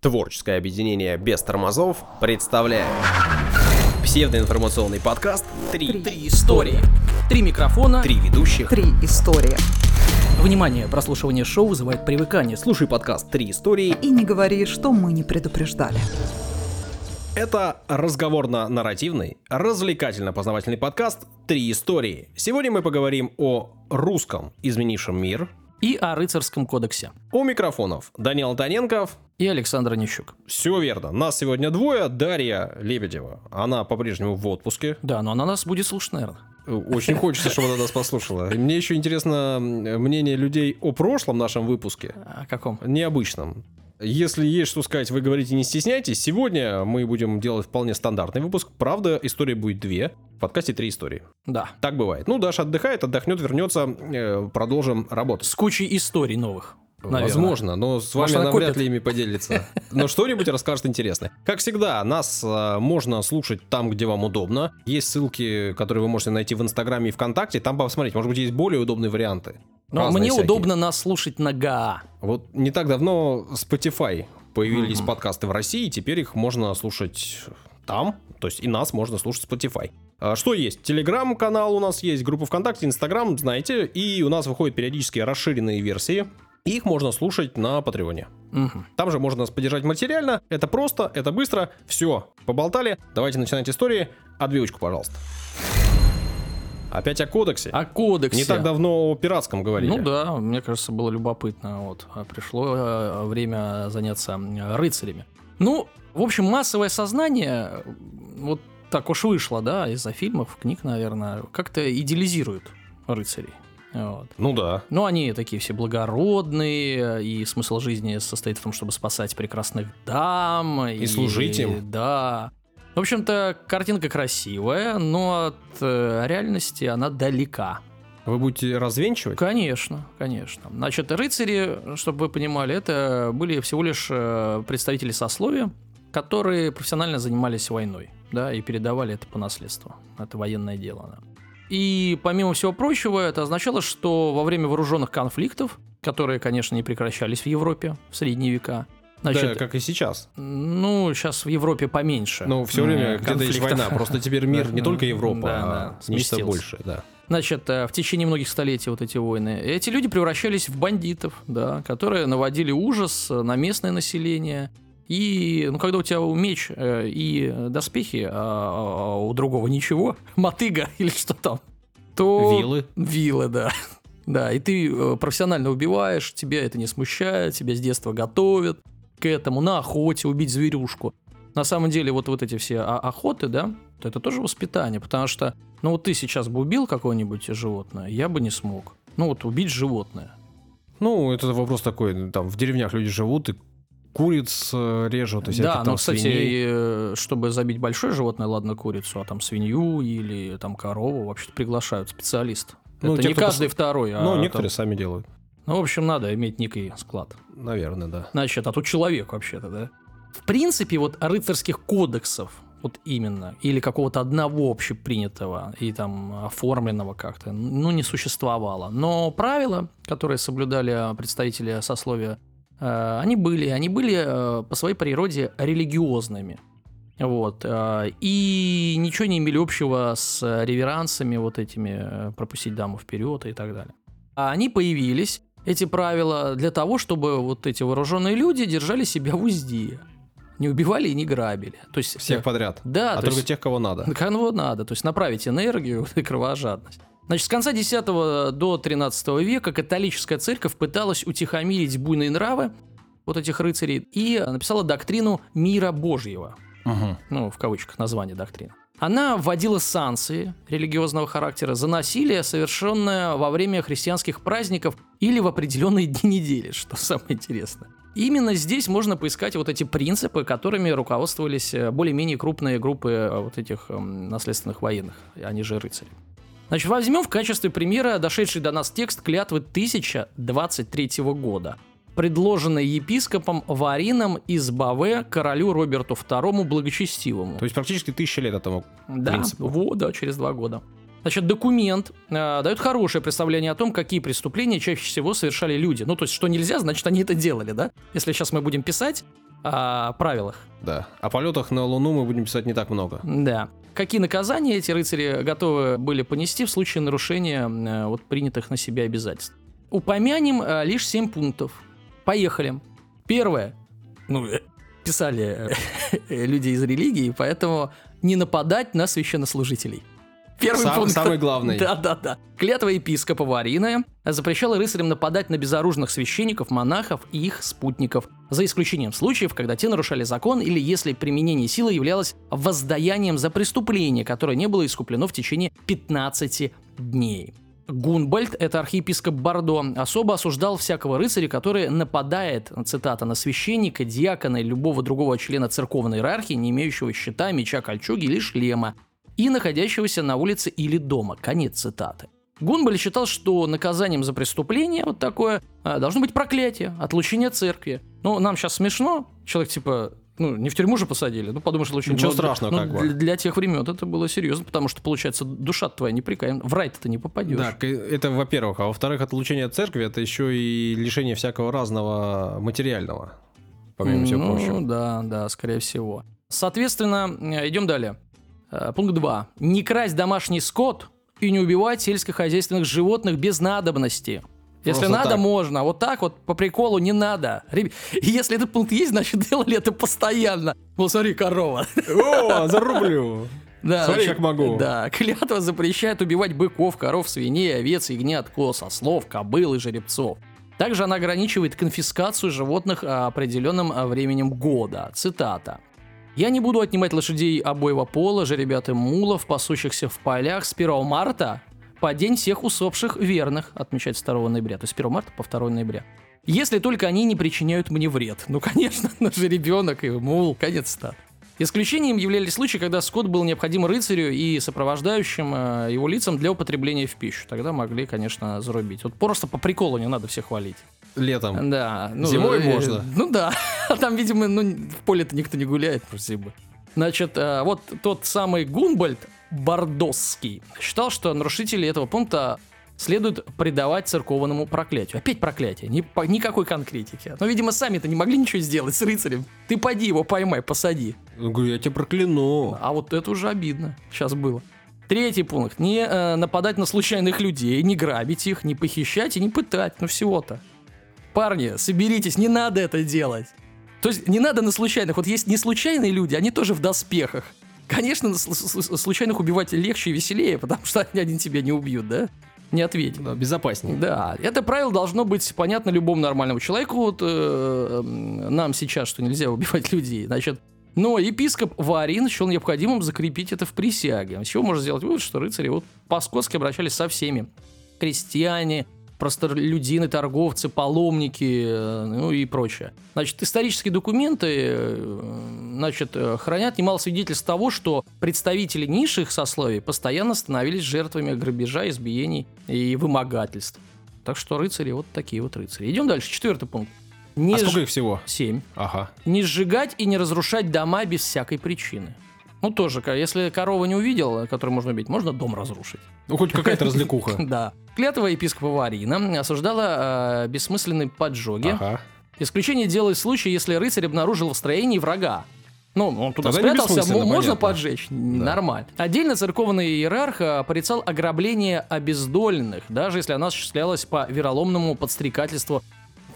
Творческое объединение без тормозов представляет псевдоинформационный подкаст «Три, Три истории. Три микрофона. Три ведущих». Три истории. Внимание, прослушивание шоу вызывает привыкание. Слушай подкаст «Три истории». И не говори, что мы не предупреждали. Это разговорно-нарративный, развлекательно-познавательный подкаст «Три истории». Сегодня мы поговорим о русском, изменившем мир, И о рыцарском кодексе. у микрофонов Данил Антоненков. И Александр Нищук. Все верно. Нас сегодня двое. Дарья Лебедева. Она по-прежнему в отпуске. Да, но она нас будет слушать, наверное. Очень хочется, чтобы она нас послушала. И мне еще интересно м, мнение людей о прошлом нашем выпуске. О каком? необычном. Если есть что сказать, вы говорите, не стесняйтесь. Сегодня мы будем делать вполне стандартный выпуск. Правда, истории будет две. В подкасте три истории. Да. Так бывает. Ну, Даша отдыхает, отдохнет, вернется. э, продолжим работать. С кучей историй новых. наверное. Возможно, но с вами Может, она вряд ли ими поделится. Но что-нибудь расскажет интересное. Как всегда, нас э, можно слушать там, где вам удобно. Есть ссылки, которые вы можете найти в Инстаграме и ВКонтакте. Там посмотреть, может быть, есть более удобные варианты. Но мне всякие. удобно нас слушать на ГАА. Вот не так давно Spotify появились подкасты в России, и теперь их можно слушать там, то есть и нас можно слушать Spotify. А Что есть? Телеграм-канал у нас есть, группа ВКонтакте, Инстаграм, знаете, и у нас выходят периодически расширенные версии. и Их можно слушать на Патреоне. Мгм. Там же можно нас поддержать материально. Это просто, это быстро. Все, поболтали. Давайте начинать истории. Отбивочку, пожалуйста. Опять о кодексе. О кодексе. Не так давно о пиратском говорили. Ну да, мне кажется, было любопытно. Вот. А пришло э, время заняться э, рыцарями. Ну, в общем, массовое сознание, вот так уж вышло, да, из-за фильмов, книг, наверное, как-то идеализирует рыцарей. Вот. Ну да. Ну, они такие все благородные, и смысл жизни состоит в том, чтобы спасать прекрасных дам. И, служить им. Да. В общем-то, картинка красивая, но от э, реальности она далека. Вы будете развенчивать? Конечно, конечно. Значит, рыцари, чтобы вы понимали, это были всего лишь э, представители сословия, которые профессионально занимались войной, да, и передавали это по наследству. Это военное дело, да. И помимо всего прочего, это означало, что во время вооруженных конфликтов, которые, конечно, не прекращались в Европе в средние века, да, значит, как и сейчас. ну, сейчас в Европе поменьше. Ну, все время где-то есть война. Просто теперь мир не только Европа, Да, а да, нечто сместился. больше, да. Значит, э, в течение многих столетий вот эти войны, эти люди превращались в бандитов, да, которые наводили ужас на местное население. И, ну, когда у тебя меч э, и доспехи, а, а у другого ничего, мотыга или что там, то... Вилы. Вилы, да. Да, и ты э, профессионально убиваешь, тебя это не смущает, тебя с детства готовят к этому, на охоте убить зверюшку. На самом деле, вот, вот эти все охоты, да, то это тоже воспитание, потому что, ну вот ты сейчас бы убил какое-нибудь животное, я бы не смог. Ну вот убить животное. Ну, это вопрос такой, там в деревнях люди живут и куриц э, режут, и да, там но, кстати, свиней. э, чтобы забить большое животное, ладно, курицу, а там свинью или там корову, вообще-то приглашают специалист. Ну, это те, не каждый пос- второй, а Ну, там- некоторые сами делают. Ну, в общем, надо иметь некий склад. Наверное, да. Значит, а тут человек вообще-то, да? В принципе, вот рыцарских кодексов, вот именно, или какого-то одного общепринятого и там оформленного как-то, ну, не существовало. Но правила, которые соблюдали представители сословия, э, они были, они были э, по своей природе религиозными. Вот. э, И ничего не имели общего с реверансами вот этими, пропустить даму вперед и так далее. А они появились, эти правила, для того, чтобы вот эти вооруженные люди держали себя в узде. Не убивали и не грабили. То есть, Всех э, подряд. Да, а то только есть- тех, кого надо. Кого надо, то есть направить энергию и кровожадность. Значит, с конца X до XIII века католическая церковь пыталась утихомирить буйные нравы вот этих рыцарей и написала доктрину мира Божьего. Мгм. Ну, в кавычках название доктрины. Она вводила санкции религиозного характера за насилие, совершенное во время христианских праздников или в определенные дни недели, что самое интересное. Именно здесь можно поискать вот эти принципы, которыми руководствовались э, более-менее крупные группы э, вот этих эм, наследственных военных, они же рыцари. Значит, возьмем в качестве примера дошедший до нас текст клятвы 1023 года, предложенной епископом Варином из Баве королю Роберту II Благочестивому. То есть практически тысяча лет этому Да, принципу. во, да, через два года. Значит, документ э, дает хорошее представление о том, какие преступления чаще всего совершали люди. Ну, то есть, что нельзя, значит, они это делали, да? Если сейчас мы будем писать, о правилах. Да. О полетах на Луну мы будем писать не так много. Да. Какие наказания эти рыцари готовы были понести в случае нарушения э, вот принятых на себя обязательств? Упомянем э, лишь 7 пунктов. Поехали. Первое. Ну, э, писали э, люди из религии, поэтому не нападать на священнослужителей. Первый Сам- пункт. самый главный. Да, да, да. Клятва епископа Варина запрещала рыцарям нападать на безоружных священников, монахов и их спутников, за исключением случаев, когда те нарушали закон или если применение силы являлось воздаянием за преступление, которое не было искуплено в течение 15 дней. Гунбальд, это архиепископ Бордо, особо осуждал всякого рыцаря, который нападает, цитата, на священника, диакона или любого другого члена церковной иерархии, не имеющего щита, меча, кольчуги или шлема, и находящегося на улице или дома. Конец цитаты. Гунбаль считал, что наказанием за преступление вот такое а, должно быть проклятие, отлучение от церкви. Ну, нам сейчас смешно, человек типа, ну, не в тюрьму же посадили, ну, подумаешь, отлучение. Ничего Ну, страшного, ну, как бы. Для, для тех времен это было серьезно, потому что, получается, душа твоя неприкаянна, в рай ты не попадешь. Да, это во-первых. А во-вторых, отлучение от церкви это еще и лишение всякого разного материального. Помимо всего ну, прочего. да, да, скорее всего. Соответственно, э, идем далее. Э, Пункт 2. Не красть домашний скот и не убивать сельскохозяйственных животных без надобности. Если Просто надо, так. можно. Вот так вот по приколу не надо. Реб- Если этот пункт есть, значит делали это постоянно. Вот смотри, корова. О, зарублю! Да, Смотри, значит, как могу. Да, клятва запрещает убивать быков, коров, свиней, овец, ягнят, коз, ослов, кобыл и жеребцов. Также она ограничивает конфискацию животных а, определенным а, временем года. Цитата. «Я не буду отнимать лошадей обоего пола, жеребят и мулов, пасущихся в полях с 1 марта по день всех усопших верных», отмечается 2 ноября, то есть с 1 марта по 2 ноября. Если только они не причиняют мне вред. Ну, конечно, на же ребенок и мул, конец цитаты. Исключением являлись случаи, когда скот был необходим рыцарю и сопровождающим э, его лицам для употребления в пищу. Тогда могли, конечно, зарубить. Вот просто по приколу не надо всех хвалить. Летом. Да. ну, Зимой э, можно. Ну да. Там, видимо, ну, в поле-то никто не гуляет про зимы. Значит, э, вот тот самый Гунбальд Бордосский считал, что нарушители этого пункта следует предавать церковному проклятию. Опять проклятие, ни, по- никакой конкретики. Но, видимо, сами-то не могли ничего сделать с рыцарем. Ты поди его поймай, посади. Я говорю, я тебя прокляну. А вот это уже обидно. Сейчас было. Третий пункт. Не э, нападать на случайных людей, не грабить их, не похищать и не пытать. Ну всего-то. Парни, соберитесь, не надо это делать. То есть не надо на случайных. Вот есть не случайные люди, они тоже в доспехах. Конечно, случайных убивать легче и веселее, потому что они один тебя не убьют, да? Не ответят. Да, безопаснее. Да, это правило должно быть понятно любому нормальному человеку. Вот э, нам сейчас, что нельзя убивать людей. Значит, но епископ Варин счел необходимым закрепить это в присяге. С чего можно сделать вывод, что рыцари вот по-скотски обращались со всеми. Крестьяне, простолюдины, торговцы, паломники, э, ну и прочее. Значит, исторические документы э, значит, э, хранят немало свидетельств того, что представители низших сословий постоянно становились жертвами грабежа, избиений и вымогательств. Так что рыцари вот такие вот рыцари. Идем дальше. Четвертый пункт. Не А сколько ж- их всего? Семь. Ага. Не сжигать и не разрушать дома без всякой причины. Ну, тоже, если корова не увидел, которую можно убить, можно дом разрушить. Ну, хоть какая-то развлекуха. Да. Клятва епископа Варина осуждала э, бессмысленные поджоги. Ага. Исключение делает в случае, если рыцарь обнаружил в строении врага. Ну, он туда Тогда спрятался, можно понятно. поджечь, нормально. Отдельно церковный иерарх э, порицал ограбление обездоленных, даже если оно осуществлялось по вероломному подстрекательству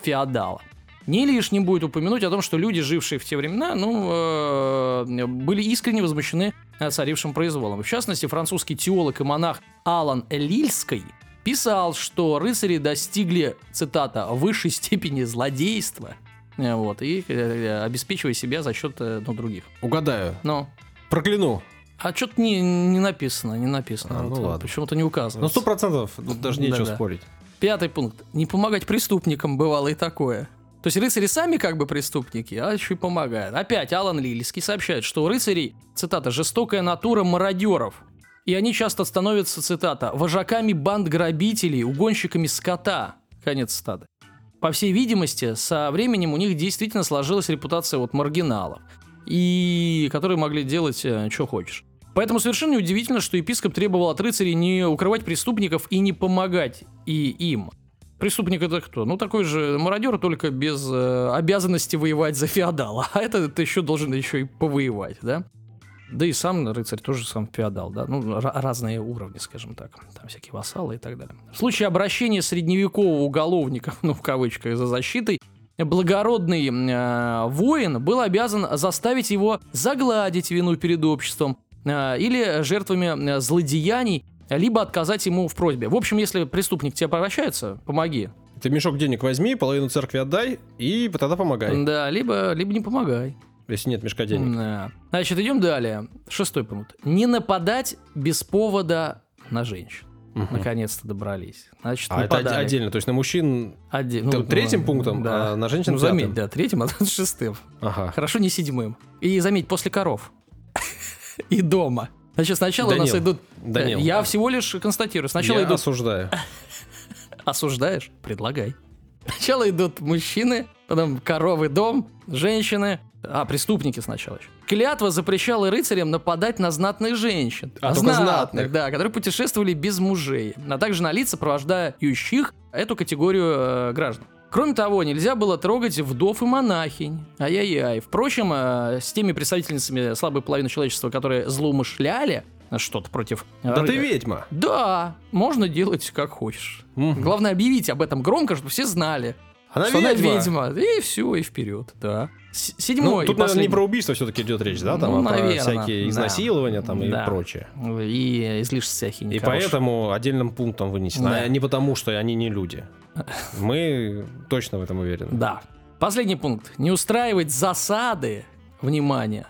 феодала. Не лишним будет упомянуть о том, что люди, жившие в те времена, ну, э, были искренне возмущены э, царившим произволом. В частности, французский теолог и монах Алан Лильский писал, что рыцари достигли, цитата, высшей степени злодейства, э, вот, и обеспечивая себя за счет ну, других. Угадаю. Но Прокляну. а что-то не, не написано, не написано. А, ну Вот, ладно. Почему-то не Ну, указывается. сто процентов, тут даже нечего Да-да. спорить. Пятый пункт. Не помогать преступникам бывало и такое. То есть рыцари сами как бы преступники, а еще и помогают. Опять Алан Лильский сообщает, что у рыцарей, цитата, «жестокая натура мародеров». И они часто становятся, цитата, «вожаками банд грабителей, угонщиками скота». Конец цитаты. По всей видимости, со временем у них действительно сложилась репутация вот маргиналов, и которые могли делать, что хочешь. Поэтому совершенно неудивительно, что епископ требовал от рыцарей не укрывать преступников и не помогать и им. Преступник это кто? Ну, такой же мародер, только без э, обязанности воевать за феодала. А это ты еще должен еще и повоевать, да? Да и сам рыцарь тоже сам феодал, да, ну, разные уровни, скажем так, там всякие вассалы и так далее. В случае обращения средневекового уголовника, ну, в кавычках, за защитой, благородный э, воин был обязан заставить его загладить вину перед обществом э, или жертвами э, злодеяний, либо отказать ему в просьбе. В общем, если преступник тебе обращается, помоги. Ты мешок денег возьми, половину церкви отдай, и тогда помогай. Да, либо, либо не помогай. Если нет мешка денег. Да. Значит, идем далее. Шестой пункт. Не нападать без повода на женщин. Угу. Наконец-то добрались. Значит, а нападали. это отдельно, то есть на мужчин Отдель... ну, третьим ну, пунктом, да. а на женщин ну, заметь, да, третьим, а шестым. Ага. Хорошо, не седьмым. И заметь, после коров. И дома. Значит, сначала Данил, у нас идут... Данил, я всего лишь констатирую. Сначала я идут... осуждаю. Осуждаешь? Предлагай. Сначала идут мужчины, потом коровы, дом, женщины, а, преступники сначала еще. Клятва запрещала рыцарям нападать на знатных женщин. А, знатных, знатных, да, которые путешествовали без мужей, а также на лица, сопровождающих эту категорию э, граждан. Кроме того, нельзя было трогать вдов и монахинь. Ай-яй-яй. Впрочем, э, с теми представительницами слабой половины человечества, которые злоумышляли, что-то против... Да ты ведьма. Да, можно делать как хочешь. Угу. Главное объявить об этом громко, чтобы все знали. Она что ведьма. она ведьма. И все, и вперед, да. Седьмой. Ну, тут, наверное, не про убийство все-таки идет речь, да? Там, ну, а наверное, про всякие изнасилования да. там, да. и прочее. И излишества всякие. И поэтому отдельным пунктом вынесено. Да. А не потому, что они не люди. Мы точно в этом уверены. Да. Последний пункт. Не устраивать засады, внимание,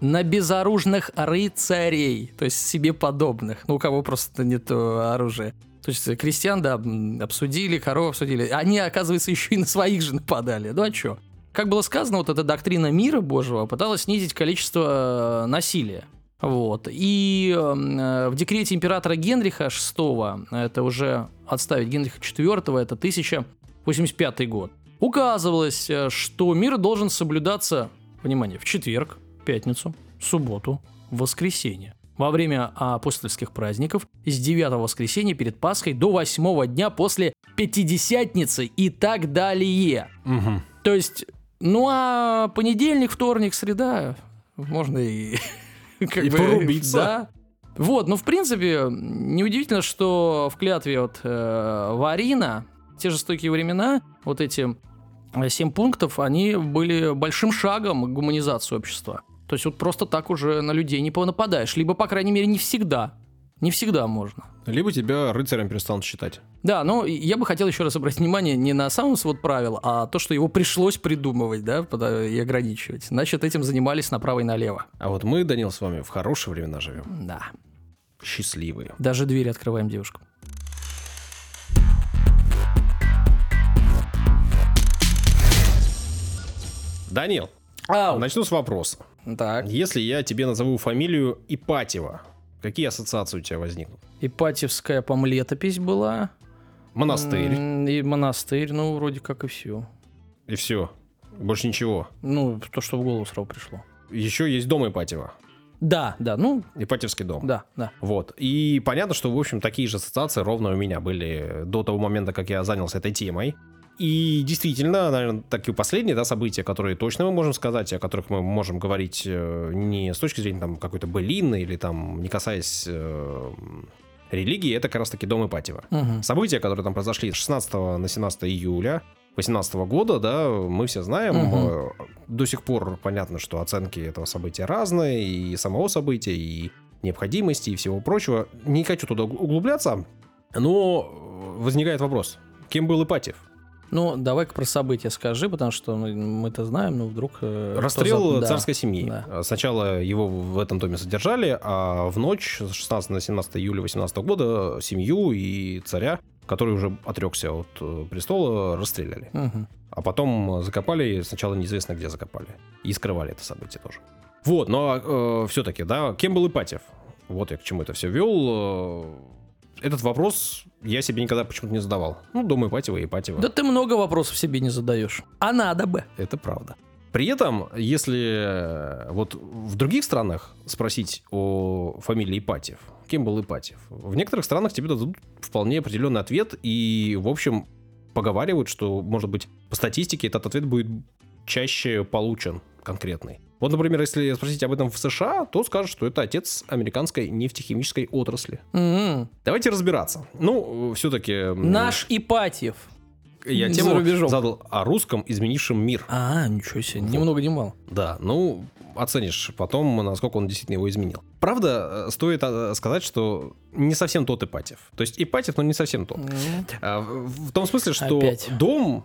на безоружных рыцарей, то есть себе подобных, ну, у кого просто нет оружия. То есть крестьян, да, обсудили, коров обсудили. Они, оказывается, еще и на своих же нападали. Ну а что? Как было сказано, вот эта доктрина мира Божьего пыталась снизить количество э, насилия. Вот. И э, в декрете императора Генриха VI, это уже отставить Генриха IV, это 1085 год, указывалось, э, что мир должен соблюдаться, внимание, в четверг, пятницу, субботу, воскресенье во время апостольских праздников с 9 воскресенья перед Пасхой до 8 дня после Пятидесятницы и так далее. Угу. То есть, ну а понедельник, вторник, среда, можно и... Как и бы, порубиться. Да. Вот, ну в принципе, неудивительно, что в клятве вот э, Варина, те жестокие времена, вот эти э, семь пунктов, они были большим шагом к гуманизации общества. То есть вот просто так уже на людей не понападаешь. Либо, по крайней мере, не всегда. Не всегда можно. Либо тебя рыцарем перестанут считать. Да, но я бы хотел еще раз обратить внимание не на сам свод правил, а то, что его пришлось придумывать, да, и ограничивать. Значит, этим занимались направо и налево. А вот мы, Данил, с вами в хорошие времена живем. Да. Счастливые. Даже двери открываем девушкам. Данил, Ау. начну с вопроса. Так. Если я тебе назову фамилию Ипатьева, какие ассоциации у тебя возникнут? Ипатьевская, по-моему, летопись была. Монастырь. И монастырь, ну, вроде как и все. И все. Больше ничего. Ну, то, что в голову сразу пришло. Еще есть дом Ипатьева. Да, да, ну... Ипатьевский дом. Да, да. Вот. И понятно, что, в общем, такие же ассоциации ровно у меня были до того момента, как я занялся этой темой. И действительно, наверное, такие последние да, события, которые точно мы можем сказать, о которых мы можем говорить э, не с точки зрения там, какой-то былины или там не касаясь э, религии, это как раз-таки Дом Ипатьева. Угу. События, которые там произошли с 16 на 17 июля 2018 года, да, мы все знаем. Угу. До сих пор понятно, что оценки этого события разные, и самого события, и необходимости, и всего прочего. Не хочу туда углубляться, но возникает вопрос, кем был Ипатьев? Ну, давай-ка про события скажи, потому что мы-то знаем, но вдруг... Э, Расстрел за... царской да. семьи. Да. Сначала его в этом доме содержали, а в ночь с 16 на 17 июля 18 года семью и царя, который уже отрекся от э, престола, расстреляли. Угу. А потом закопали, сначала неизвестно где закопали. И скрывали это событие тоже. Вот, но э, все-таки, да, кем был Ипатьев? Вот я к чему это все вел этот вопрос я себе никогда почему-то не задавал. Ну, думаю, Ипатьева и Ипатьева. Да ты много вопросов себе не задаешь. А надо бы. Это правда. При этом, если э, вот в других странах спросить о фамилии Ипатьев, кем был Ипатьев, в некоторых странах тебе дадут вполне определенный ответ, и, в общем, поговаривают, что, может быть, по статистике этот ответ будет чаще получен конкретный. Вот, например, если спросить об этом в США, то скажут, что это отец американской нефтехимической отрасли. М-м. Давайте разбираться. Ну, все-таки... Наш Ипатьев. Я за тему рубежом. задал о русском, изменившем мир. А, ничего себе, ни много ни мало. Да, ну, оценишь потом, насколько он действительно его изменил. Правда, э, стоит э, сказать, что не совсем тот Ипатьев. То есть Ипатьев, но не совсем тот. В в том смысле, что Опять. дом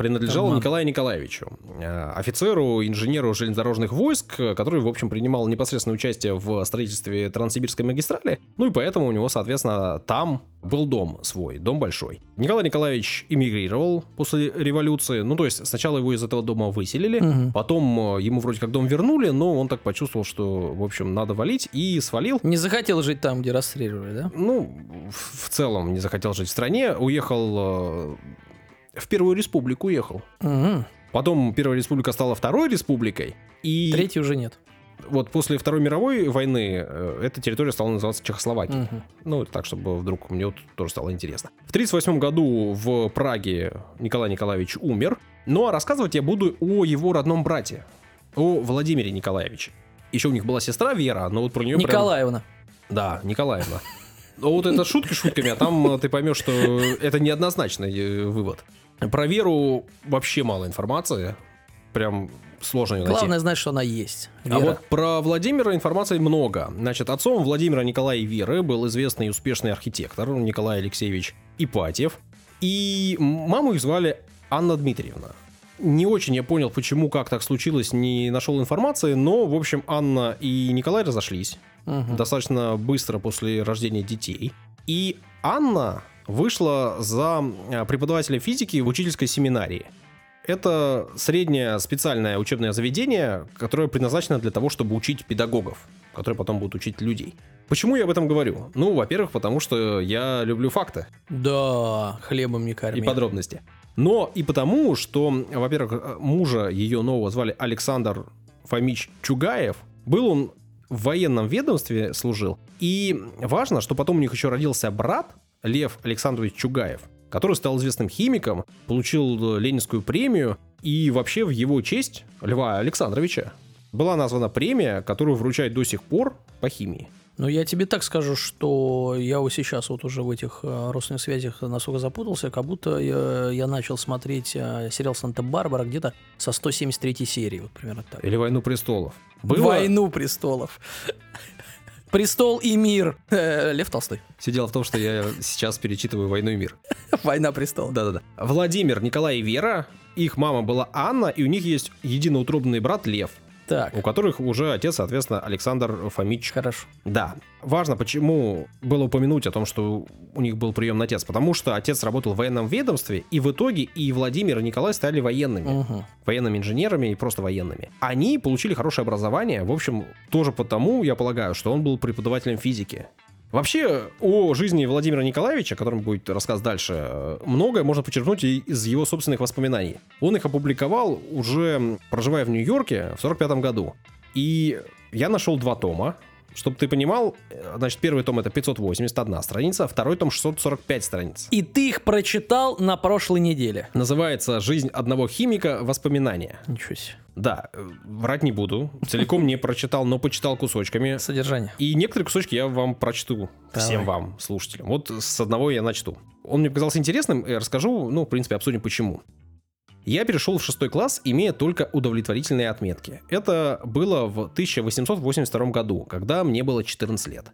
принадлежал Обман. Николаю Николаевичу, э, офицеру, инженеру железнодорожных войск, который, в общем, принимал непосредственное участие в строительстве Транссибирской магистрали. Ну и поэтому у него, соответственно, там был дом свой, дом большой. Николай Николаевич эмигрировал после революции. Ну, то есть сначала его из этого дома выселили, Мгм. потом э, ему вроде как дом вернули, но он так почувствовал, что, в общем, надо валить, и свалил. Не захотел жить там, где расстреливали, да? Ну, в в целом не захотел жить в стране, уехал э, в Первую Республику уехал. Мгм. Потом Первая Республика стала Второй Республикой, и Третий уже нет. вот после Второй мировой войны э, эта территория стала называться Чехословакией. Мгм. Ну, так, чтобы вдруг мне вот тоже стало интересно. В 1938 году в Праге Николай Николаевич умер. Ну, а рассказывать я буду о его родном брате, о Владимире Николаевиче. Еще у них была сестра Вера, но вот про нее прям- Николаевна. Да, Николаевна. Ну, Вот это шутки шутками, а там э, ты поймешь, что это неоднозначный э, вывод. Про Веру вообще мало информации. Прям сложно ее найти. Главное знать, что она есть. А Вера. вот про Владимира информации много. Значит, отцом Владимира Николая Веры был известный и успешный архитектор Николай Алексеевич Ипатьев. И маму их звали Анна Дмитриевна. Не очень я понял, почему, как так случилось, не нашел информации, но, в общем, Анна и Николай разошлись Мгм. достаточно быстро после рождения детей. И Анна вышла за э, преподавателя физики в учительской семинарии. Это среднее специальное учебное заведение, которое предназначено для того, чтобы учить педагогов, которые потом будут учить людей. Почему я об этом говорю? Ну, во-первых, потому что я люблю факты Да, хлебом не и корми. подробности. Но и потому, что, во-первых, э, мужа ее нового звали Александр Фомич Чугаев. Был он в военном ведомстве служил. И важно, что потом у них еще родился брат Лев Александрович Чугаев, который стал известным химиком, получил э, Ленинскую премию. И вообще в его честь, Льва Александровича, была названа премия, которую вручают до сих пор по химии. Но я тебе так скажу, что я вот сейчас вот уже в этих э, родственных связях настолько запутался, как будто я, я начал смотреть э, сериал «Санта-Барбара» где-то со 173 серии, вот примерно так. Или «Войну престолов». Было... «Войну престолов». «Престол и мир». Э, Лев Толстой. Все дело в том, что я сейчас перечитываю «Войну и мир». «Война престолов». Да-да-да. Владимир, Николай и Вера, их мама была Анна, и у них есть единоутробный брат Лев, Так, у которых уже отец, соответственно, Александр Фомич. хорошо. Да. Важно, почему было упомянуть о том, что у них был приемный отец. Потому что отец работал в военном ведомстве, и в итоге и Владимир, и Николай стали военными. Мгм. Военными инженерами и просто военными. Они получили хорошее образование, в общем, тоже потому, я полагаю, что он был преподавателем физики. Вообще, о жизни Владимира Николаевича, о котором будет рассказ дальше, многое можно почерпнуть и из его собственных воспоминаний. Он их опубликовал уже проживая в Нью-Йорке в 45 году. И я нашел два тома. Чтобы ты понимал, э, значит, первый том это 581 страница, второй том 645 страниц. И ты их прочитал на прошлой неделе. Называется «Жизнь одного химика. Воспоминания». Ничего себе. Да, э, врать не буду. Целиком не прочитал, но почитал кусочками. Содержание. И некоторые кусочки я вам прочту. Всем Давай. вам, слушателям. Вот с одного я начну. Он мне показался интересным, и расскажу, ну, в принципе, обсудим почему. Я перешел в шестой класс, имея только удовлетворительные отметки. Это было в 1882 году, когда мне было 14 лет.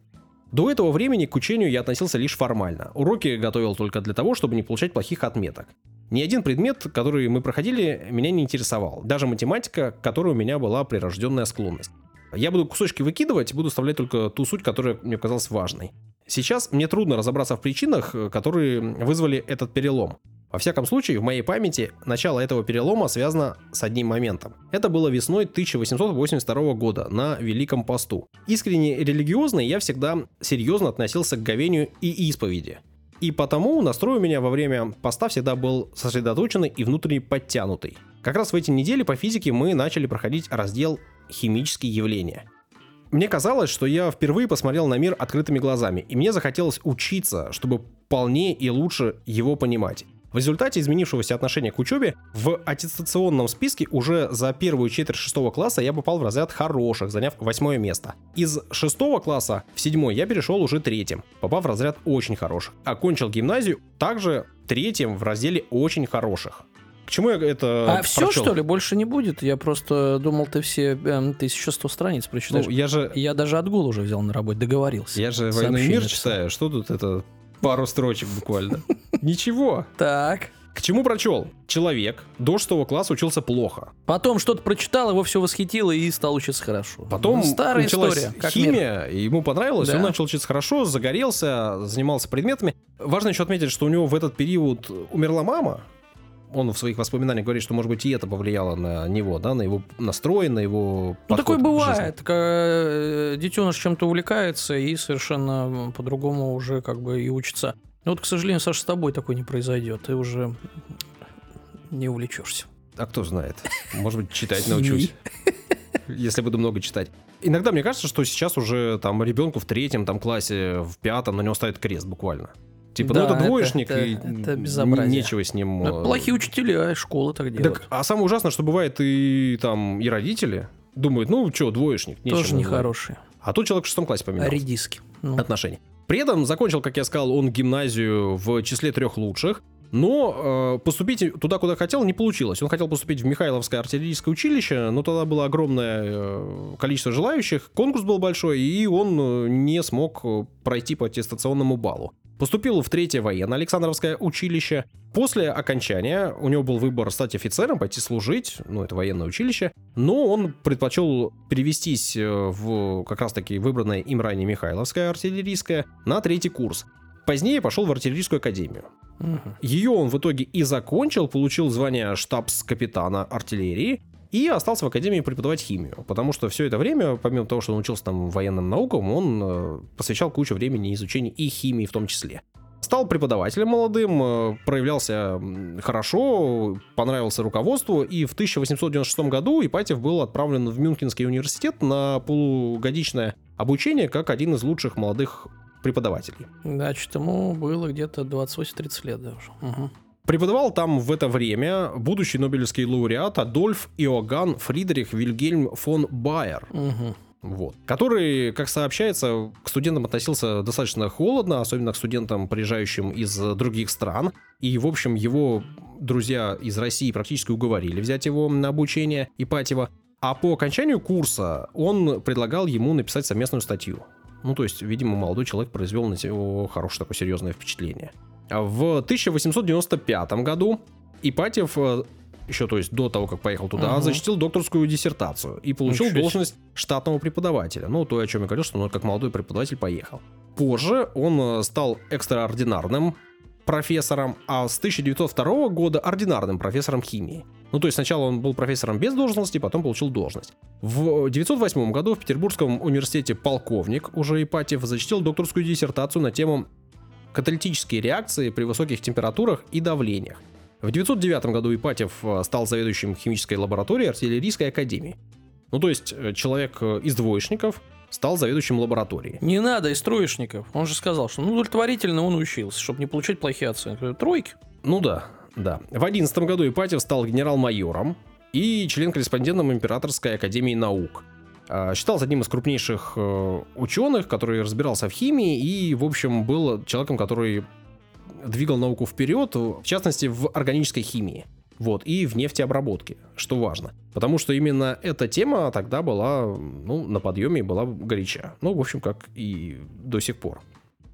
До этого времени к учению я относился лишь формально. Уроки готовил только для того, чтобы не получать плохих отметок. Ни один предмет, который мы проходили, меня не интересовал. Даже математика, к которой у меня была прирожденная склонность. Я буду кусочки выкидывать, буду вставлять только ту суть, которая мне показалась важной. Сейчас мне трудно разобраться в причинах, э, которые вызвали этот перелом. Во всяком случае, в моей памяти начало этого перелома связано с одним моментом. Это было весной 1882 года на Великом посту. Искренне религиозный я всегда серьезно относился к говению и исповеди. И потому настрой у меня во время поста всегда был сосредоточенный и внутренне подтянутый. Как раз в эти недели по физике мы начали проходить раздел «Химические явления». Мне казалось, что я впервые посмотрел на мир открытыми глазами, и мне захотелось учиться, чтобы полнее и лучше его понимать. В результате изменившегося отношения к учебе в аттестационном списке уже за первую четверть шестого класса я попал в разряд хороших, заняв восьмое место. Из шестого класса в седьмой я перешел уже третьим, попав в разряд очень хороших. Окончил гимназию также третьим в разделе очень хороших. К чему я это А все, прочел? что ли, больше не будет? Я просто думал, ты все эм, 1100 страниц прочитаешь. Ну, я же, Я даже отгул уже взял на работе, договорился. я же Сообщение «Военный мир» читаю. Что тут это? Пару строчек буквально. Ничего. Так. К чему прочел? Человек до шестого класса учился плохо. Потом что-то прочитал, его все восхитило и стал учиться хорошо. Потом Ну, старая началась история. Как мир. химия, и ему понравилось, Да. он начал учиться хорошо, загорелся, занимался предметами. Важно еще отметить, что у него в этот период умерла мама. Он в своих воспоминаниях говорит, что, может быть, и это повлияло на него, да, на его настрой, на его Ну, такое бывает. когда детеныш чем-то увлекается и совершенно по-другому уже как бы и учится. Ну, вот, к сожалению, Саша, с тобой такое не произойдет. Ты уже не увлечешься. А кто знает? Может быть, читать научусь. Если буду много читать. Иногда мне кажется, что сейчас уже там ребенку в третьем там классе, в пятом на него ставит крест буквально. Типа, Да, ну это это- двоечник, это- и это безобразие. нечего с ним... Ну, э, Плохие учителя, школы так делают. Так, а самое ужасное, что бывает и там и родители думают, ну что, двоечник, Тоже назвать. нехорошие. А тут человек в шестом классе поменял Редиски. Ну, отношения. При этом закончил, как я сказал, он гимназию в числе трех лучших. Но э, поступить туда, куда хотел, не получилось. Он хотел поступить в Михайловское артиллерийское училище, но тогда было огромное э, количество желающих, конкурс был большой, и он э, не смог э, пройти по аттестационному баллу. Поступил в третье военное Александровское училище. После окончания у него был выбор стать офицером, пойти служить, ну это военное училище, но он предпочел перевестись э, в как раз таки выбранное им ранее Михайловское артиллерийское на третий курс. Позднее пошел в артиллерийскую академию. Ее он в итоге и закончил, получил звание штабс-капитана артиллерии и остался в академии преподавать химию, потому что все это время, помимо того, что он учился там военным наукам, он э, посвящал кучу времени изучению и химии в том числе. Стал преподавателем молодым, э, проявлялся хорошо, понравился руководству, и в 1896 году Ипатьев был отправлен в Мюнхенский университет на полугодичное обучение как один из лучших молодых преподавателей. Значит, ему было где-то 28-30 лет даже. Мгм. Преподавал там в это время будущий нобелевский лауреат Адольф Иоганн Фридрих Вильгельм фон Байер, Мгм. вот, который, как сообщается, к студентам относился достаточно холодно, особенно к студентам, приезжающим из других стран. И, в общем, его друзья из России практически уговорили взять его на обучение Ипатьева. А по окончанию курса он предлагал ему написать совместную статью. Ну, то есть, видимо, молодой человек произвел на него хорошее такое серьезное впечатление. В 1895 году Ипатьев, э, еще то есть до того, как поехал туда, Мгм. защитил докторскую диссертацию и получил Ничего должность штатного преподавателя. Ну, то, о чем я говорил, что он как молодой преподаватель поехал. Позже он э, стал экстраординарным профессором, а с 1902 года ординарным профессором химии. Ну, то есть сначала он был профессором без должности, потом получил должность. В 1908 году в Петербургском университете полковник, уже Ипатьев, защитил докторскую диссертацию на тему каталитические реакции при высоких температурах и давлениях. В 1909 году Ипатьев э, стал заведующим химической лабораторией артиллерийской академии. Ну, то есть э, человек э, из двоечников стал заведующим лабораторией. Не надо из троечников. Он же сказал, что ну, удовлетворительно он учился, чтобы не получать плохие оценки. Тройки. Ну да, да. В 11 году Ипатьев стал генерал-майором и член-корреспондентом Императорской академии наук. А, Считался одним из крупнейших э, ученых, который разбирался в химии и, в общем, был человеком, который двигал науку вперед, в частности, в органической химии. Вот, и в нефтеобработке, что важно. Потому что именно эта тема тогда была, ну, на подъеме и была горяча. Ну, в общем, как и до сих пор,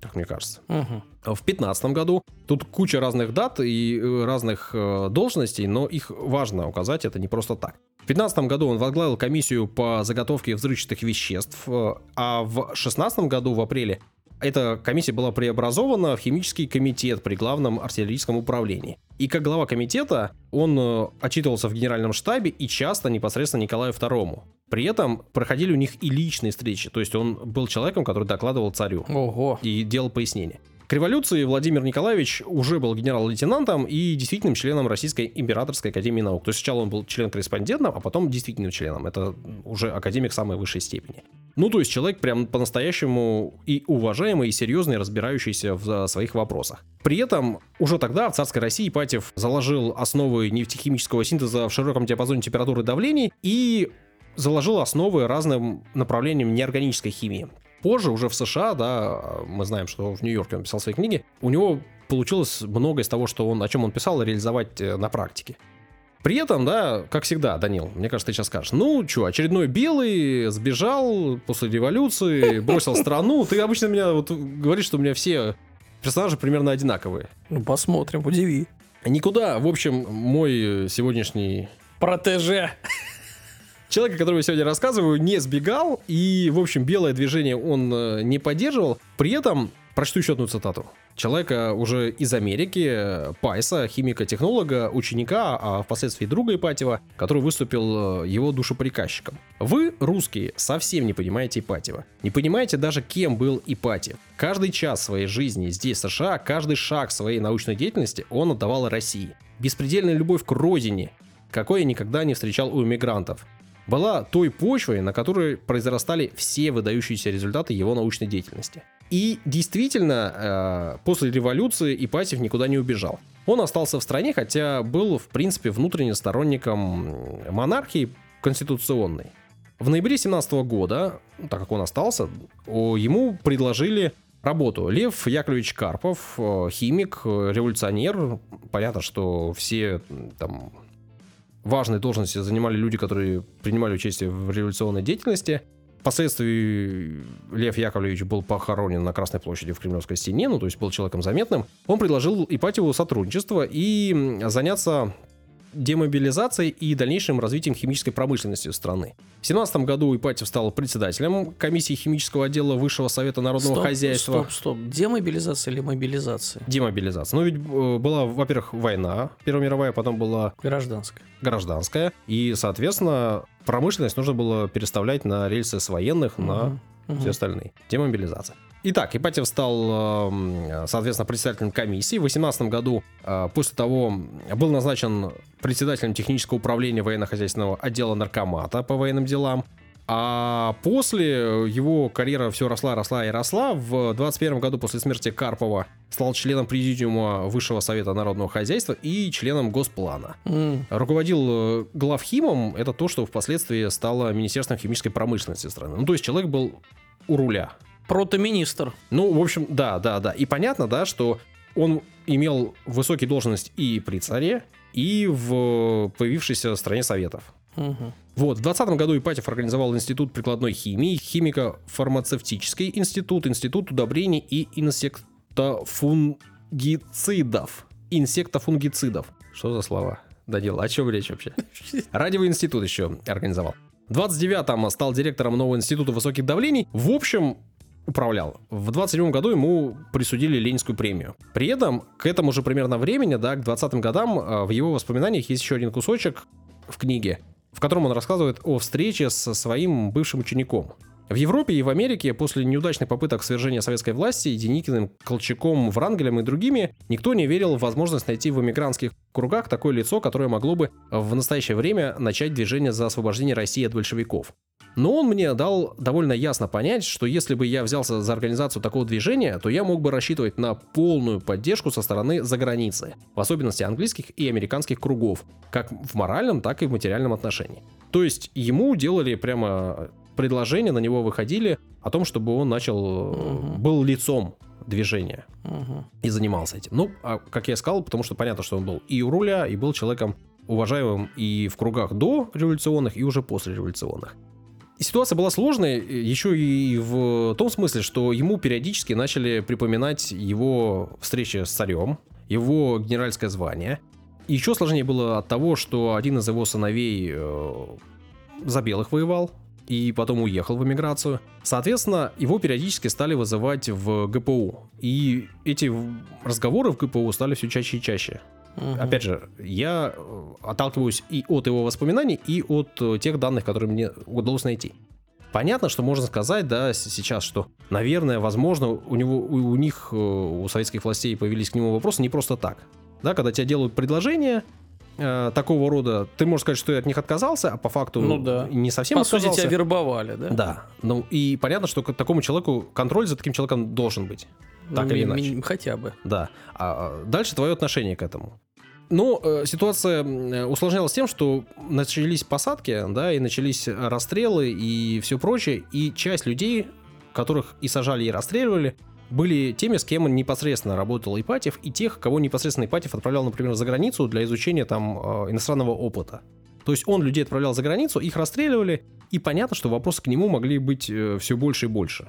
как мне кажется. Мгм. В 2015 году тут куча разных дат и э, разных э, должностей, но их важно указать, это не просто так. В 2015 году он возглавил комиссию по заготовке взрывчатых веществ, э, а в 2016 году, в апреле, эта комиссия была преобразована в химический комитет при главном артиллерийском управлении. И как глава комитета он э, отчитывался в генеральном штабе и часто непосредственно Николаю II. При этом проходили у них и личные встречи, то есть он был человеком, который докладывал царю Ого. и делал пояснения. К революции Владимир Николаевич уже был генерал-лейтенантом и действительным членом Российской императорской академии наук. То есть сначала он был член-корреспондентом, а потом действительным членом. Это уже академик самой высшей степени. Ну, то есть человек прям по-настоящему и уважаемый, и серьезный, разбирающийся в своих вопросах. При этом уже тогда в царской России Ипатьев заложил основы нефтехимического синтеза в широком диапазоне температуры и давлений и заложил основы разным направлениям неорганической химии. Позже, уже в США, да, мы знаем, что в Нью-Йорке он писал свои книги, у него получилось многое из того, что он, о чем он писал, реализовать э, на практике. При этом, да, как всегда, Данил, мне кажется, ты сейчас скажешь, ну, что, очередной белый сбежал после революции, бросил страну. Ты обычно меня вот говоришь, что у меня все персонажи примерно одинаковые. Ну, посмотрим, удиви. Никуда, в общем, мой сегодняшний... Протеже. Человек, о котором я сегодня рассказываю, не сбегал, и, в общем, белое движение он э, не поддерживал. При этом, прочту еще одну цитату человека уже из Америки, Пайса, химика-технолога, ученика, а впоследствии друга Ипатьева, который выступил э, его душеприказчиком. Вы, русские, совсем не понимаете Ипатьева. Не понимаете даже, кем был Ипатьев. Каждый час своей жизни здесь, в США, каждый шаг своей научной деятельности он отдавал России. Беспредельная любовь к родине, какой я никогда не встречал у иммигрантов была той почвой, на которой произрастали все выдающиеся результаты его научной деятельности. И действительно, э, после революции Ипатьев никуда не убежал. Он остался в стране, хотя был, в принципе, внутренним сторонником монархии конституционной. В ноябре 17 года, так как он остался, ему предложили работу. Лев Яковлевич Карпов, э, химик, революционер. Понятно, что все там важные должности занимали люди, которые принимали участие в революционной деятельности. Впоследствии Лев Яковлевич был похоронен на Красной площади в Кремлевской стене, ну, то есть был человеком заметным. Он предложил Ипатьеву сотрудничество и заняться демобилизацией и дальнейшим развитием химической промышленности страны. В 17 году Ипатьев стал председателем комиссии химического отдела Высшего совета народного стоп, хозяйства. Стоп, стоп. Демобилизация или мобилизация? Демобилизация. Ну ведь э, была, во-первых, война Первая мировая, потом была... Гражданская. Гражданская. И, соответственно, промышленность нужно было переставлять на рельсы с военных угу. на угу. все остальные. Демобилизация. Итак, Ипатьев стал, эм, соответственно, председателем комиссии. В 2018 году, э, после того, был назначен председателем технического управления военно-хозяйственного отдела наркомата по военным делам. А после его карьера все росла, росла и росла. В 21 году после смерти Карпова стал членом президиума Высшего совета народного хозяйства и членом Госплана. Mm. Руководил э, главхимом, это то, что впоследствии стало Министерством химической промышленности страны. Ну, то есть человек был у руля. Протоминистр. Ну, в общем, да, да, да. И понятно, да, что он имел высокую должность и при царе, и в появившейся стране советов. Угу. Вот, в 2020 году Ипатьев организовал Институт прикладной химии, химико-фармацевтический институт, Институт удобрений и инсектофунгицидов. Инсектофунгицидов. Что за слова? Да дело, о чем речь вообще? Радиовый институт еще организовал. В 29-м стал директором нового института высоких давлений. В общем, управлял. В 27 году ему присудили Ленинскую премию. При этом к этому же примерно времени, да, к 20-м годам, э, в его воспоминаниях есть еще один кусочек в книге, в котором он рассказывает о встрече со своим бывшим учеником. В Европе и в Америке после неудачных попыток свержения советской власти Деникиным, Колчаком, Врангелем и другими никто не верил в возможность найти в эмигрантских кругах такое лицо, которое могло бы в настоящее время начать движение за освобождение России от большевиков. Но он мне дал довольно ясно понять, что если бы я взялся за организацию такого движения, то я мог бы рассчитывать на полную поддержку со стороны заграницы, в особенности английских и американских кругов, как в моральном, так и в материальном отношении. То есть ему делали прямо предложения, на него выходили о том, чтобы он начал, угу. был лицом движения угу. и занимался этим. Ну, а, как я сказал, потому что понятно, что он был и у руля, и был человеком уважаемым и в кругах до революционных, и уже после революционных ситуация была сложной еще и в том смысле, что ему периодически начали припоминать его встречи с царем, его генеральское звание. Еще сложнее было от того, что один из его сыновей э, за белых воевал и потом уехал в эмиграцию. Соответственно, его периодически стали вызывать в ГПУ. И эти разговоры в ГПУ стали все чаще и чаще. Угу. Опять же, я э, отталкиваюсь и от его воспоминаний, и от э, тех данных, которые мне удалось найти. Понятно, что можно сказать, да, сейчас, что, наверное, возможно, у него, у, них, э, у советских властей появились к нему вопросы не просто так. Да, когда тебе делают предложение, э, такого рода, ты можешь сказать, что ты от них отказался, а по факту Ну да. не совсем По сути, отказался. тебя вербовали, да? Да, ну и понятно, что к такому человеку контроль за таким человеком должен быть. Так Ну, или иначе. Хотя бы. Да. А а дальше твое отношение к этому. Ну, э, ситуация э, усложнялась тем, что начались посадки, да, и начались расстрелы и все прочее, и часть людей, которых и сажали, и расстреливали, были теми, с кем непосредственно работал Ипатьев, и тех, кого непосредственно Ипатьев отправлял, например, за границу для изучения там э, иностранного опыта. То есть он людей отправлял за границу, их расстреливали, и понятно, что вопросы к нему могли быть все больше и больше.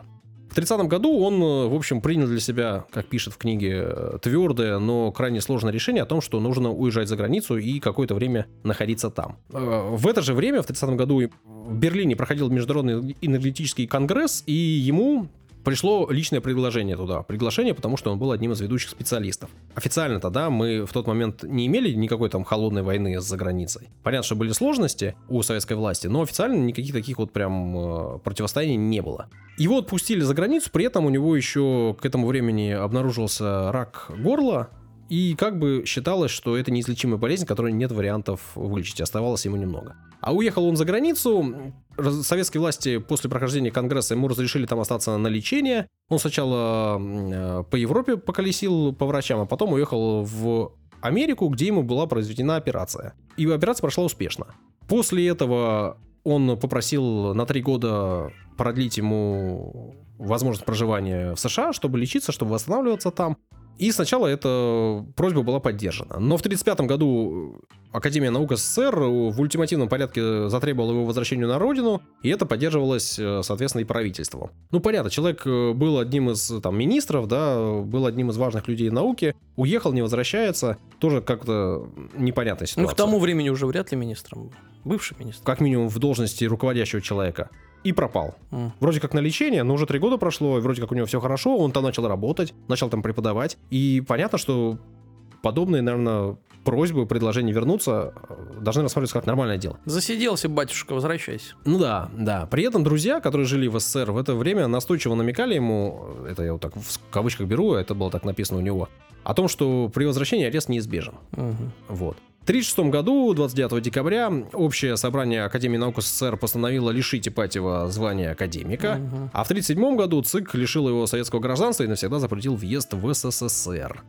В 30 году он, э, в общем, принял для себя, как пишет в книге, э, твердое, но крайне сложное решение о том, что нужно уезжать за границу и какое-то время находиться там. Э, В это же время, в 30 году, в Берлине проходил Международный энергетический конгресс, и ему пришло личное предложение туда. Приглашение, потому что он был одним из ведущих специалистов. Официально тогда мы в тот момент не имели никакой там холодной войны за границей. Понятно, что были сложности у советской власти, но официально никаких таких вот прям э, противостояний не было. Его отпустили за границу, при этом у него еще к этому времени обнаружился рак горла, и как бы считалось, что это неизлечимая болезнь, которой нет вариантов вылечить, оставалось ему немного. А уехал он за границу, советские власти после прохождения конгресса ему разрешили там остаться на лечение. Он сначала э, по Европе поколесил по врачам, а потом уехал в Америку, где ему была произведена операция. И операция прошла успешно. После этого он попросил на три года продлить ему возможность проживания в США, чтобы лечиться, чтобы восстанавливаться там. И сначала эта просьба была поддержана. Но в 1935 году Академия наук СССР в ультимативном порядке затребовала его возвращению на родину, и это поддерживалось, э, соответственно, и правительством. Ну, понятно, человек э, был одним из там, министров, да, был одним из важных людей науки, уехал, не возвращается, тоже как-то непонятная ситуация. Ну, к тому времени уже вряд ли министром. был. Бывший министр. Как минимум в должности руководящего человека. И пропал. М. Вроде как на лечение, но уже три года прошло, и вроде как у него все хорошо, он там начал работать, начал там преподавать. И понятно, что подобные, наверное, просьбы, предложения вернуться э, должны рассматриваться как нормальное дело. Засиделся, батюшка, возвращайся. Ну да, да. При этом друзья, которые жили в СССР в это время, настойчиво намекали ему, это я вот так в кавычках беру, это было так написано у него, о том, что при возвращении арест неизбежен. Мгм. Вот. В 1936 году, 29 декабря, общее собрание Академии наук СССР постановило лишить Ипатьева звания академика, Мгм. а в 1937 году ЦИК лишил его советского гражданства и навсегда запретил въезд в СССР.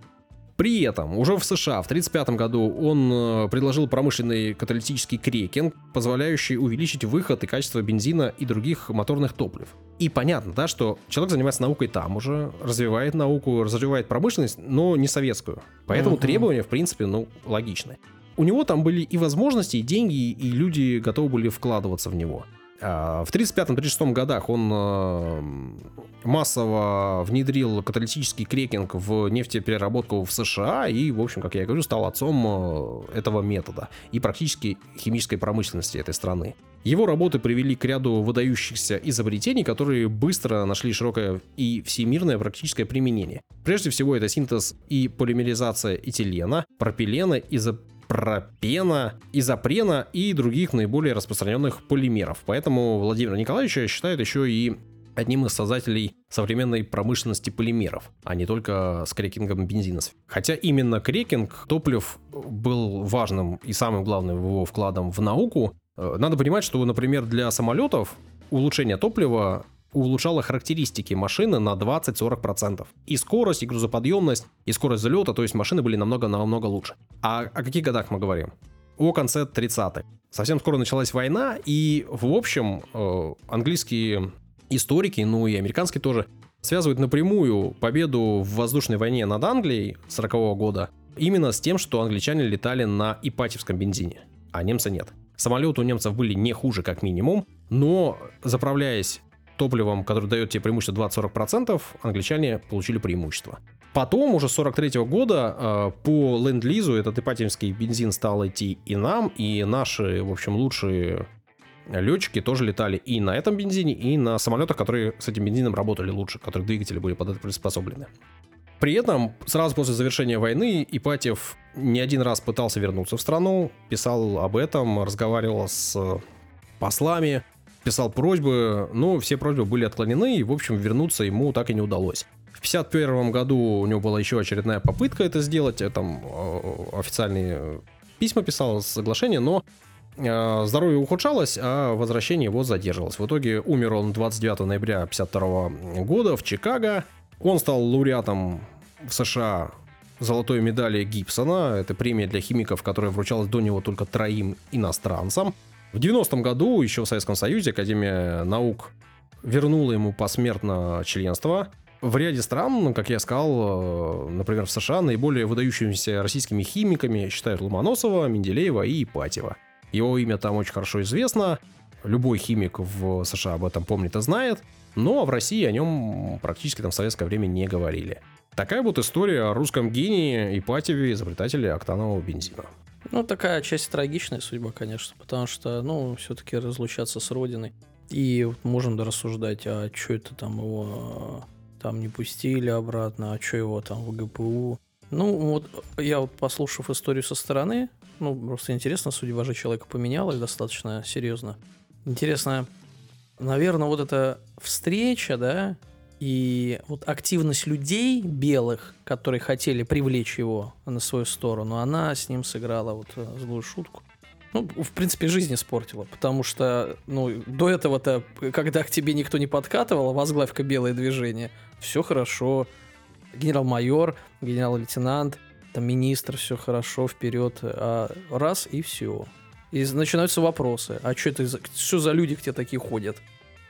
При этом уже в США в 1935 году он э, предложил промышленный каталитический крекинг, позволяющий увеличить выход и качество бензина и других моторных топлив. И понятно, да, что человек занимается наукой там уже, развивает науку, развивает промышленность, но не советскую. Поэтому Мгм. требования, в принципе, ну, логичны. У него там были и возможности, и деньги, и люди готовы были вкладываться в него. А, В 1935-1936 годах он э, массово внедрил каталитический крекинг в нефтепереработку в США и, в общем, как я говорю, стал отцом э, этого метода и практически химической промышленности этой страны. Его работы привели к ряду выдающихся изобретений, которые быстро нашли широкое и всемирное практическое применение. Прежде всего, это синтез и полимеризация этилена, пропилена, изопропена, изопрена и других наиболее распространенных полимеров. Поэтому Владимира Николаевича считают еще и одним из создателей современной промышленности полимеров, а не только с крекингом бензина. Хотя именно крекинг топлив был важным и самым главным его вкладом в науку. Э, Надо понимать, что, например, для самолетов улучшение топлива улучшало характеристики машины на 20-40%. И скорость, и грузоподъемность, и скорость залета, то есть машины были намного-намного лучше. А о каких годах мы говорим? О конце 30-х. Совсем скоро началась война, и, в общем, э, английские историки, ну и американские тоже, связывают напрямую победу в воздушной войне над Англией 40 года именно с тем, что англичане летали на ипатьевском бензине, а немцы нет. Самолеты у немцев были не хуже, как минимум, но заправляясь топливом, который дает тебе преимущество 20-40%, англичане получили преимущество. Потом, уже с 43 года, э, по ленд-лизу этот ипатьевский бензин стал идти и нам, и наши, в общем, лучшие летчики тоже летали и на этом бензине, и на самолетах, которые с этим бензином работали лучше, которых двигатели были под это приспособлены. При этом, сразу после завершения войны, Ипатьев не один раз пытался вернуться в страну, писал об этом, разговаривал с послами, писал просьбы, но все просьбы были отклонены, и, в общем, вернуться ему так и не удалось. В 51 году у него была еще очередная попытка это сделать, э, там э, официальные письма писал, соглашение, но э, здоровье ухудшалось, а возвращение его задерживалось. В итоге умер он 29 ноября 1952 года в Чикаго. Он стал лауреатом в США золотой медали Гибсона. Это премия для химиков, которая вручалась до него только троим иностранцам. В 90-м году, еще в Советском Союзе, Академия наук вернула ему посмертно членство. В ряде стран, как я сказал, э, например, в США, наиболее выдающимися российскими химиками считают Ломоносова, Менделеева и Ипатьева. Его имя там очень хорошо известно. Любой химик в США об этом помнит и знает. Но в России о нем практически там в советское время не говорили. Такая вот история о русском гении Ипатьеве, изобретателе октанового бензина. Ну, такая часть трагичная судьба, конечно, потому что, ну, все-таки разлучаться с родиной. И вот можем рассуждать, а что это там его там не пустили обратно, а что его там в ГПУ. Ну, вот я вот послушав историю со стороны, ну, просто интересно, судьба же человека поменялась достаточно серьезно. Интересно, наверное, вот эта встреча, да, и вот активность людей белых, которые хотели привлечь его на свою сторону, она с ним сыграла вот э, злую шутку. Ну, в принципе, жизнь испортила, потому что, ну, до этого-то, когда к тебе никто не подкатывал, возглавь-ка белое движение, все хорошо, генерал-майор, генерал-лейтенант, там министр, все хорошо, вперед, а раз и все. И начинаются вопросы, а что это, что за люди где такие ходят?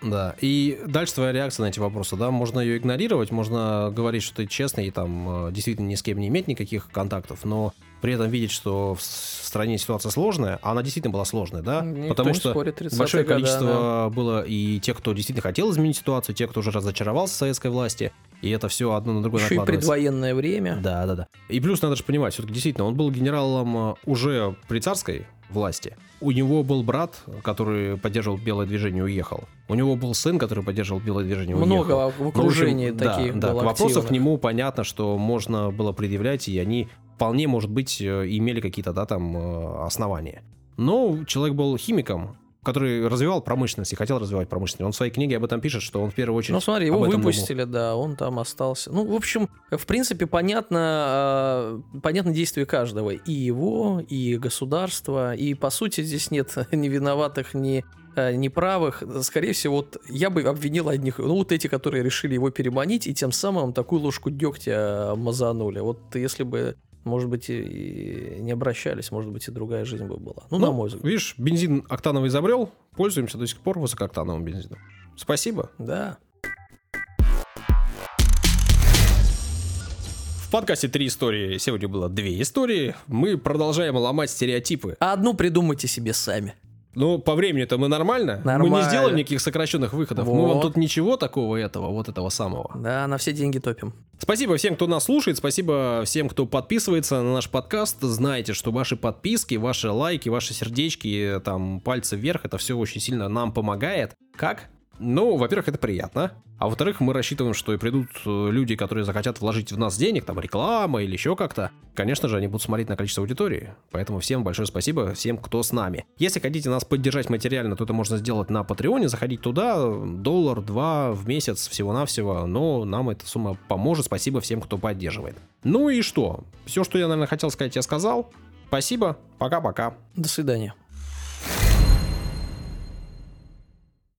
Да, и дальше твоя реакция на эти вопросы, да, можно ее игнорировать, можно говорить, что ты честный и там э, действительно ни с кем не иметь никаких контактов, но при этом видеть, что в стране ситуация сложная, а она действительно была сложная, да, Никто потому что спорит, большое года, количество да. было и тех, кто действительно хотел изменить ситуацию, тех, кто уже разочаровался в советской власти, и это все одно на другое Еще и накладывается. предвоенное время. Да, да, да. И плюс надо же понимать, все-таки действительно, он был генералом э, уже при царской власти. У него был брат, который поддерживал белое движение, уехал. У него был сын, который поддерживал белое движение, уехал. Много в окружении Ну, в общем, таких да, да, вопросов к нему понятно, что можно было предъявлять, и они вполне, может быть, э, имели какие-то, да, там, э, основания. Но человек был химиком, который развивал промышленность и хотел развивать промышленность. Он в своей книге об этом пишет, что он в первую очередь Ну, смотри, его этом думал. выпустили, да, он там остался. Ну, в общем, в принципе, понятно, э, понятно действие каждого. И его, и государства. И, по сути, здесь нет ни виноватых, ни э, неправых. Скорее всего, вот я бы обвинил одних, ну, вот эти, которые решили его переманить, и тем самым такую ложку дегтя мазанули. Вот если бы, может быть, и не обращались, может быть, и другая жизнь бы была. Ну, на мой взгляд. Видишь, бензин октановый изобрел, пользуемся до сих пор высокооктановым бензином. Спасибо. Да. В подкасте «Три истории» сегодня было две истории. Мы продолжаем ломать стереотипы. А одну придумайте себе сами. Ну, по времени-то мы нормально. Мы Нормально. не сделали никаких сокращенных выходов. Мы вам Вот. тут ничего такого этого, вот этого самого. Да, на все деньги топим. Спасибо всем, кто нас слушает, спасибо всем, кто подписывается на наш подкаст. Знаете, что ваши подписки, ваши лайки, ваши сердечки, там, пальцы вверх, это все очень сильно нам помогает. Как? Ну, во-первых, это приятно. А во-вторых, мы рассчитываем, что и придут э, люди, которые захотят вложить в нас денег, там, реклама или еще как-то. Конечно же, они будут смотреть на количество аудитории. Поэтому всем большое спасибо, всем, кто с нами. Если хотите нас поддержать материально, то это можно сделать на Патреоне. Заходить туда, доллар, два в месяц всего-навсего. Но нам эта сумма поможет. Спасибо всем, кто поддерживает. Ну и что? Все, что я, наверное, хотел сказать, я сказал. Спасибо. Пока-пока. До свидания.